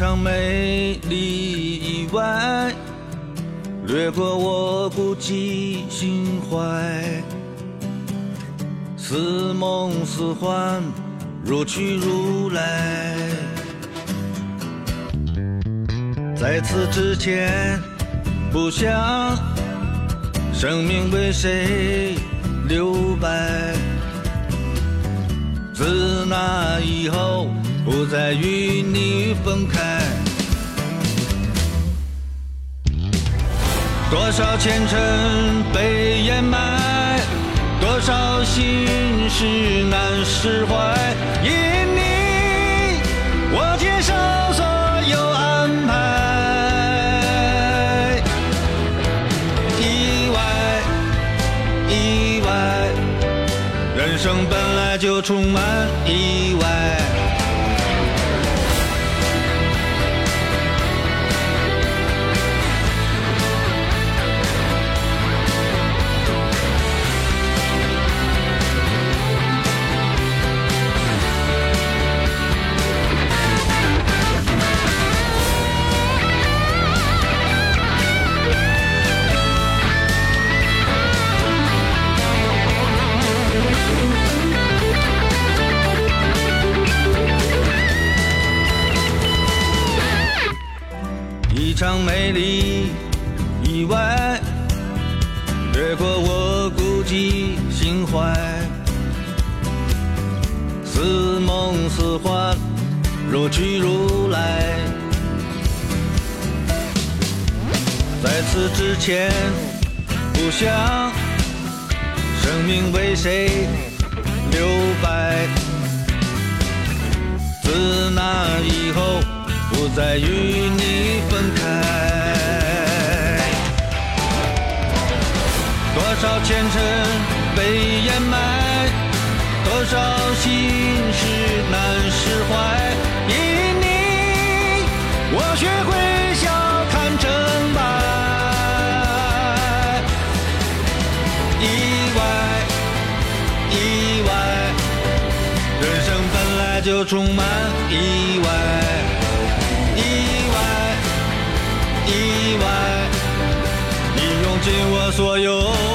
场美丽意外，掠过我孤寂心怀，似梦似幻，如去如来。在此之前，不想生命为谁留白。自那以后，不再与你分开。多少前尘被掩埋，多少心事难释怀。因你，我接受所有安排。意外，意外，人生本来就充满意外。一场美丽意外，掠过我孤寂心怀，似梦似幻，如去如来。在此之前，不想生命为谁留白。自那以后，不再与你分开。多少前尘被掩埋，多少心事难释怀。因你，我学会笑看成败。意外，意外。人生本来就充满意外，意外，意外，你用尽我所有。